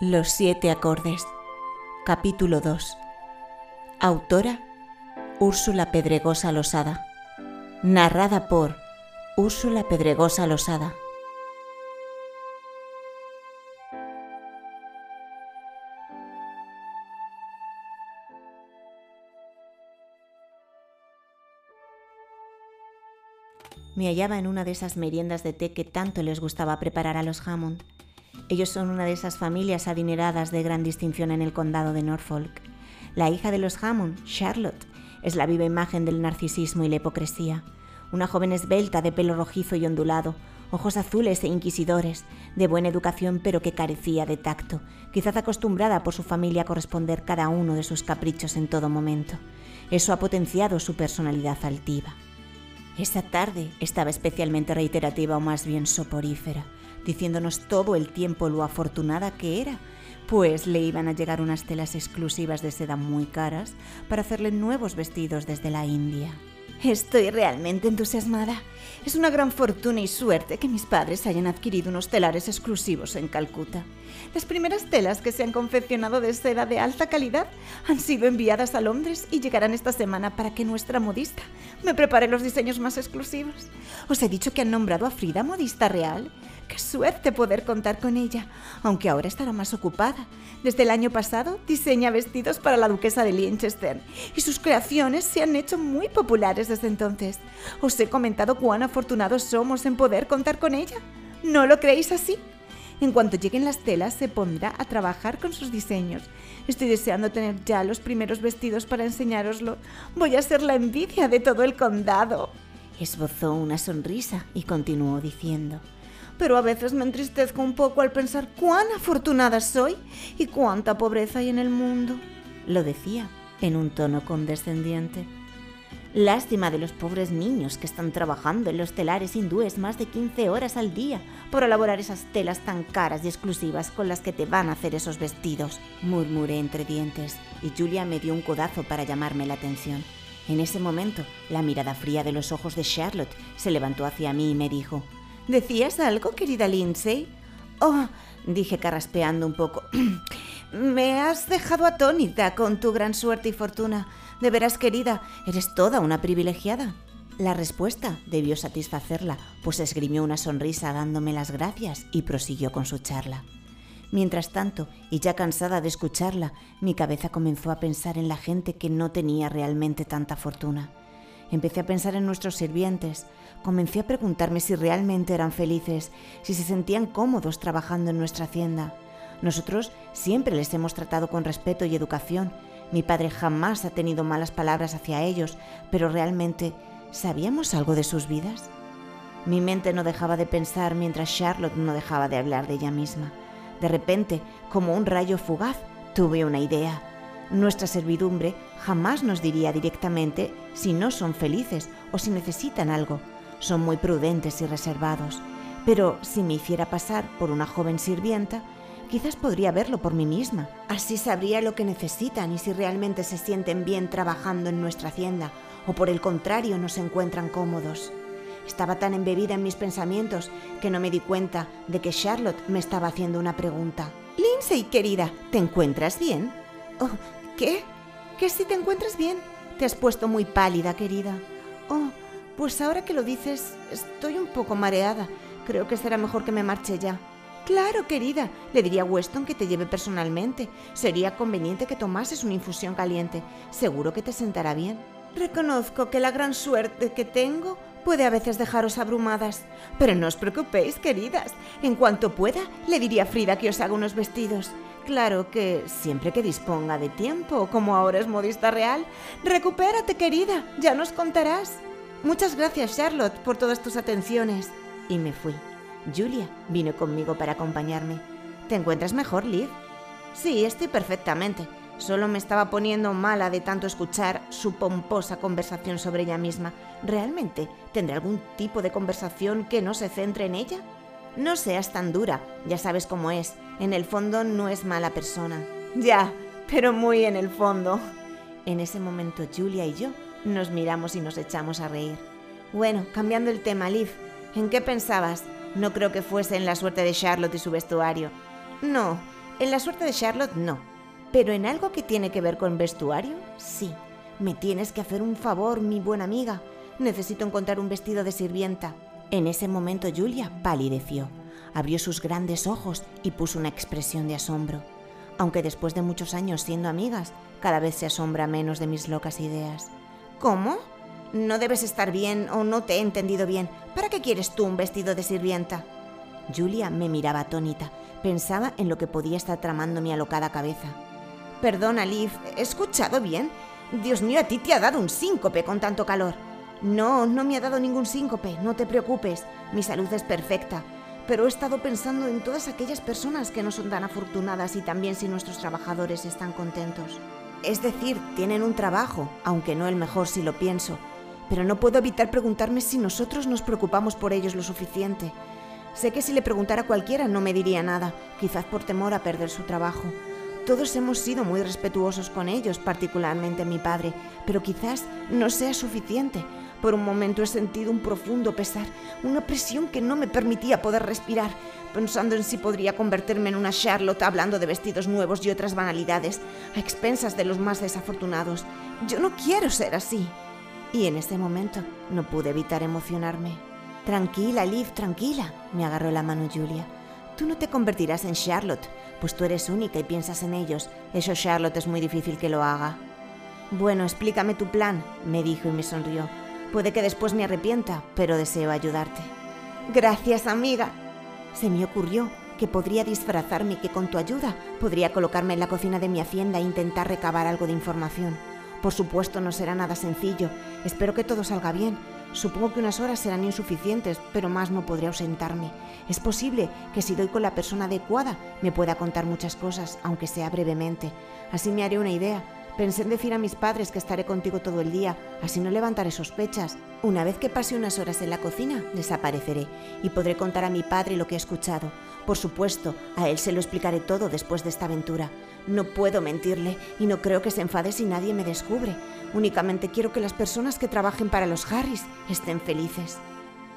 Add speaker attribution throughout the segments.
Speaker 1: Los siete acordes. Capítulo 2. Autora Úrsula Pedregosa Losada. Narrada por Úrsula Pedregosa Losada. Me hallaba en una de esas meriendas de té que tanto les gustaba preparar a los Hammond. Ellos son una de esas familias adineradas de gran distinción en el condado de Norfolk. La hija de los Hammond, Charlotte, es la viva imagen del narcisismo y la hipocresía. Una joven esbelta de pelo rojizo y ondulado, ojos azules e inquisidores, de buena educación pero que carecía de tacto, quizás acostumbrada por su familia a corresponder cada uno de sus caprichos en todo momento. Eso ha potenciado su personalidad altiva. Esa tarde estaba especialmente reiterativa o más bien soporífera, diciéndonos todo el tiempo lo afortunada que era, pues le iban a llegar unas telas exclusivas de seda muy caras para hacerle nuevos vestidos desde la India. Estoy realmente entusiasmada. Es una gran fortuna y suerte que mis padres hayan adquirido unos telares exclusivos en Calcuta. Las primeras telas que se han confeccionado de seda de alta calidad han sido enviadas a Londres y llegarán esta semana para que nuestra modista me prepare los diseños más exclusivos. Os he dicho que han nombrado a Frida modista real. Qué suerte poder contar con ella, aunque ahora estará más ocupada. Desde el año pasado diseña vestidos para la duquesa de Liechtenstein y sus creaciones se han hecho muy populares desde entonces. Os he comentado cuán afortunados somos en poder contar con ella. ¿No lo creéis así? En cuanto lleguen las telas, se pondrá a trabajar con sus diseños. Estoy deseando tener ya los primeros vestidos para enseñároslo. Voy a ser la envidia de todo el condado. Esbozó una sonrisa y continuó diciendo pero a veces me entristezco un poco al pensar cuán afortunada soy y cuánta pobreza hay en el mundo. Lo decía en un tono condescendiente. Lástima de los pobres niños que están trabajando en los telares hindúes más de 15 horas al día por elaborar esas telas tan caras y exclusivas con las que te van a hacer esos vestidos, murmuré entre dientes, y Julia me dio un codazo para llamarme la atención. En ese momento, la mirada fría de los ojos de Charlotte se levantó hacia mí y me dijo, ¿Decías algo, querida Lindsay? Oh, dije carraspeando un poco. Me has dejado atónita con tu gran suerte y fortuna. De veras, querida, eres toda una privilegiada. La respuesta debió satisfacerla, pues esgrimió una sonrisa dándome las gracias y prosiguió con su charla. Mientras tanto, y ya cansada de escucharla, mi cabeza comenzó a pensar en la gente que no tenía realmente tanta fortuna. Empecé a pensar en nuestros sirvientes, comencé a preguntarme si realmente eran felices, si se sentían cómodos trabajando en nuestra hacienda. Nosotros siempre les hemos tratado con respeto y educación. Mi padre jamás ha tenido malas palabras hacia ellos, pero realmente, ¿sabíamos algo de sus vidas? Mi mente no dejaba de pensar mientras Charlotte no dejaba de hablar de ella misma. De repente, como un rayo fugaz, tuve una idea. Nuestra servidumbre jamás nos diría directamente si no son felices o si necesitan algo. Son muy prudentes y reservados. Pero si me hiciera pasar por una joven sirvienta, quizás podría verlo por mí misma. Así sabría lo que necesitan y si realmente se sienten bien trabajando en nuestra hacienda o por el contrario no se encuentran cómodos. Estaba tan embebida en mis pensamientos que no me di cuenta de que Charlotte me estaba haciendo una pregunta. Lindsay, querida, ¿te encuentras bien? Oh, ¿qué? ¿Que si te encuentras bien? Te has puesto muy pálida, querida. Oh, pues ahora que lo dices, estoy un poco mareada. Creo que será mejor que me marche ya. Claro, querida, le diría a Weston que te lleve personalmente. Sería conveniente que tomases una infusión caliente. Seguro que te sentará bien. Reconozco que la gran suerte que tengo puede a veces dejaros abrumadas. Pero no os preocupéis, queridas. En cuanto pueda, le diría a Frida que os haga unos vestidos. Claro que siempre que disponga de tiempo, como ahora es modista real. Recupérate, querida, ya nos contarás. Muchas gracias, Charlotte, por todas tus atenciones. Y me fui. Julia vino conmigo para acompañarme. ¿Te encuentras mejor, Liv? Sí, estoy perfectamente. Solo me estaba poniendo mala de tanto escuchar su pomposa conversación sobre ella misma. ¿Realmente tendré algún tipo de conversación que no se centre en ella? No seas tan dura, ya sabes cómo es. En el fondo no es mala persona. Ya, pero muy en el fondo. En ese momento Julia y yo nos miramos y nos echamos a reír. Bueno, cambiando el tema, Liv, ¿en qué pensabas? No creo que fuese en la suerte de Charlotte y su vestuario. No, En la suerte de Charlotte no, pero en algo que tiene que ver con vestuario, sí. Me tienes que hacer un favor, mi buena amiga. Necesito encontrar un vestido de sirvienta. En ese momento Julia palideció, abrió sus grandes ojos y puso una expresión de asombro. Aunque después de muchos años siendo amigas, cada vez se asombra menos de mis locas ideas. ¿Cómo? No debes estar bien o no te he entendido bien. ¿Para qué quieres tú un vestido de sirvienta? Julia me miraba atónita. Pensaba en lo que podía estar tramando mi alocada cabeza. Perdona, Liv, ¿he escuchado bien? Dios mío, a ti te ha dado un síncope con tanto calor. No, no me ha dado ningún síncope, no te preocupes. Mi salud es perfecta. Pero he estado pensando en todas aquellas personas que no son tan afortunadas y también si nuestros trabajadores están contentos. Es decir, tienen un trabajo, aunque no el mejor si lo pienso, pero no puedo evitar preguntarme si nosotros nos preocupamos por ellos lo suficiente. Sé que si le preguntara a cualquiera no me diría nada, quizás por temor a perder su trabajo. Todos hemos sido muy respetuosos con ellos, particularmente mi padre, pero quizás no sea suficiente. Por un momento he sentido un profundo pesar, una presión que no me permitía poder respirar, pensando en si podría convertirme en una Charlotte hablando de vestidos nuevos y otras banalidades, a expensas de los más desafortunados. Yo no quiero ser así. Y en ese momento no pude evitar emocionarme. Tranquila, Liv, tranquila, me agarró la mano Julia. Tú no te convertirás en Charlotte, pues tú eres única y piensas en ellos. Eso Charlotte es muy difícil que lo haga. Bueno, explícame tu plan, me dijo y me sonrió. Puede que después me arrepienta, pero deseo ayudarte. Gracias, amiga. Se me ocurrió que podría disfrazarme y que con tu ayuda podría colocarme en la cocina de mi hacienda e intentar recabar algo de información. Por supuesto no será nada sencillo. Espero que todo salga bien. Supongo que unas horas serán insuficientes, pero más no podré ausentarme. Es posible que si doy con la persona adecuada me pueda contar muchas cosas, aunque sea brevemente. Así me haré una idea. Pensé en decir a mis padres que estaré contigo todo el día, así no levantaré sospechas. Una vez que pase unas horas en la cocina, desapareceré y podré contar a mi padre lo que he escuchado. Por supuesto, a él se lo explicaré todo después de esta aventura. No puedo mentirle y no creo que se enfade si nadie me descubre. Únicamente quiero que las personas que trabajen para los Harris estén felices.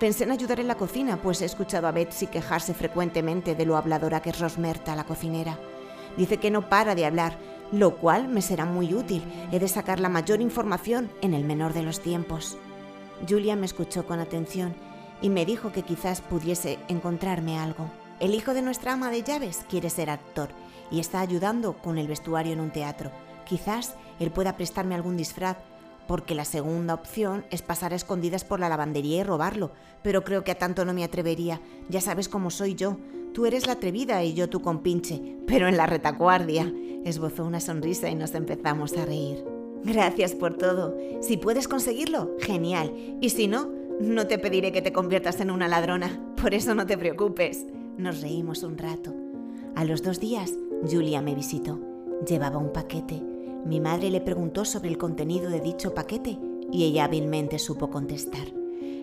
Speaker 1: Pensé en ayudar en la cocina, pues he escuchado a Betsy quejarse frecuentemente de lo habladora que es Rosmerta, la cocinera. Dice que no para de hablar, lo cual me será muy útil. He de sacar la mayor información en el menor de los tiempos. Julia me escuchó con atención y me dijo que quizás pudiese encontrarme algo. El hijo de nuestra ama de llaves quiere ser actor y está ayudando con el vestuario en un teatro. Quizás él pueda prestarme algún disfraz, porque la segunda opción es pasar a escondidas por la lavandería y robarlo, pero creo que a tanto no me atrevería. Ya sabes cómo soy yo. Tú eres la atrevida y yo tu compinche, pero en la retaguardia. Esbozó una sonrisa y nos empezamos a reír. Gracias por todo. Si puedes conseguirlo, genial. Y si no, no te pediré que te conviertas en una ladrona. Por eso no te preocupes. Nos reímos un rato. A los dos días, Julia me visitó. Llevaba un paquete. Mi madre le preguntó sobre el contenido de dicho paquete y ella hábilmente supo contestar.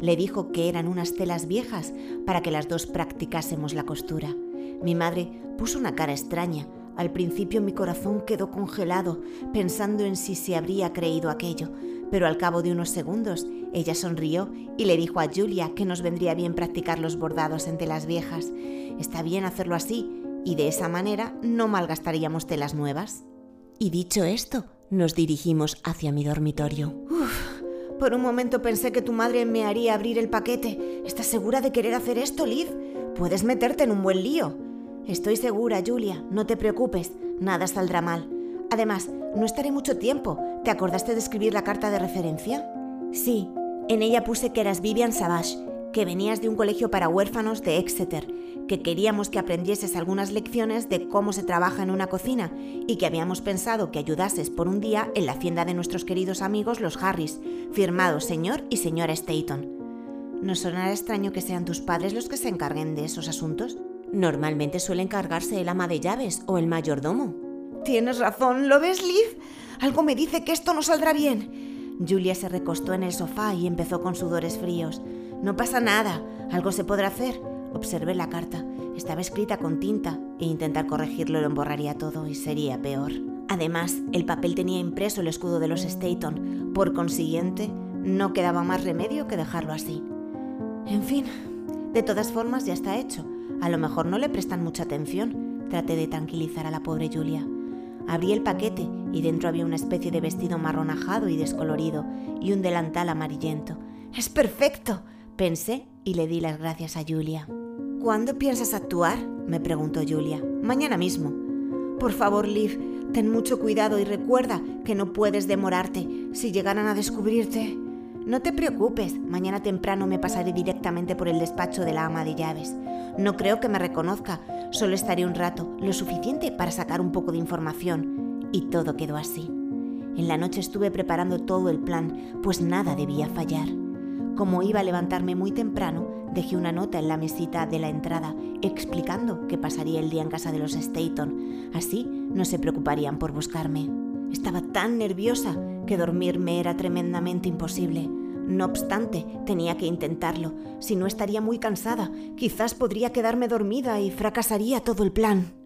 Speaker 1: Le dijo que eran unas telas viejas para que las dos practicásemos la costura. Mi madre puso una cara extraña. Al principio mi corazón quedó congelado, pensando en si se habría creído aquello, pero al cabo de unos segundos ella sonrió y le dijo a Julia que nos vendría bien practicar los bordados en telas viejas. Está bien hacerlo así, y de esa manera no malgastaríamos telas nuevas. Y dicho esto, nos dirigimos hacia mi dormitorio. Uf, por un momento pensé que tu madre me haría abrir el paquete. ¿Estás segura de querer hacer esto, Liv? Puedes meterte en un buen lío. Estoy segura, Julia, no te preocupes, nada saldrá mal. Además, no estaré mucho tiempo. ¿Te acordaste de escribir la carta de referencia? Sí, en ella puse que eras Vivian Savage, que venías de un colegio para huérfanos de Exeter que queríamos que aprendieses algunas lecciones de cómo se trabaja en una cocina y que habíamos pensado que ayudases por un día en la hacienda de nuestros queridos amigos los Harris, firmados señor y señora Staton. ¿No sonará extraño que sean tus padres los que se encarguen de esos asuntos? Normalmente suele encargarse el ama de llaves o el mayordomo. Tienes razón, ¿lo ves, Liv? Algo me dice que esto no saldrá bien. Julia se recostó en el sofá y empezó con sudores fríos. No pasa nada, algo se podrá hacer. Observé la carta. Estaba escrita con tinta e intentar corregirlo lo emborraría todo y sería peor. Además, el papel tenía impreso el escudo de los Staton. Por consiguiente, no quedaba más remedio que dejarlo así. En fin, de todas formas ya está hecho. A lo mejor no le prestan mucha atención. Traté de tranquilizar a la pobre Julia. Abrí el paquete y dentro había una especie de vestido marronajado y descolorido y un delantal amarillento. ¡Es perfecto! pensé y le di las gracias a Julia. ¿Cuándo piensas actuar? me preguntó Julia. Mañana mismo. Por favor, Liv, ten mucho cuidado y recuerda que no puedes demorarte. Si llegaran a descubrirte... No te preocupes, mañana temprano me pasaré directamente por el despacho de la ama de llaves. No creo que me reconozca, solo estaré un rato, lo suficiente para sacar un poco de información. Y todo quedó así. En la noche estuve preparando todo el plan, pues nada debía fallar. Como iba a levantarme muy temprano, dejé una nota en la mesita de la entrada explicando que pasaría el día en casa de los Staton. Así no se preocuparían por buscarme. Estaba tan nerviosa que dormirme era tremendamente imposible. No obstante, tenía que intentarlo. Si no estaría muy cansada, quizás podría quedarme dormida y fracasaría todo el plan.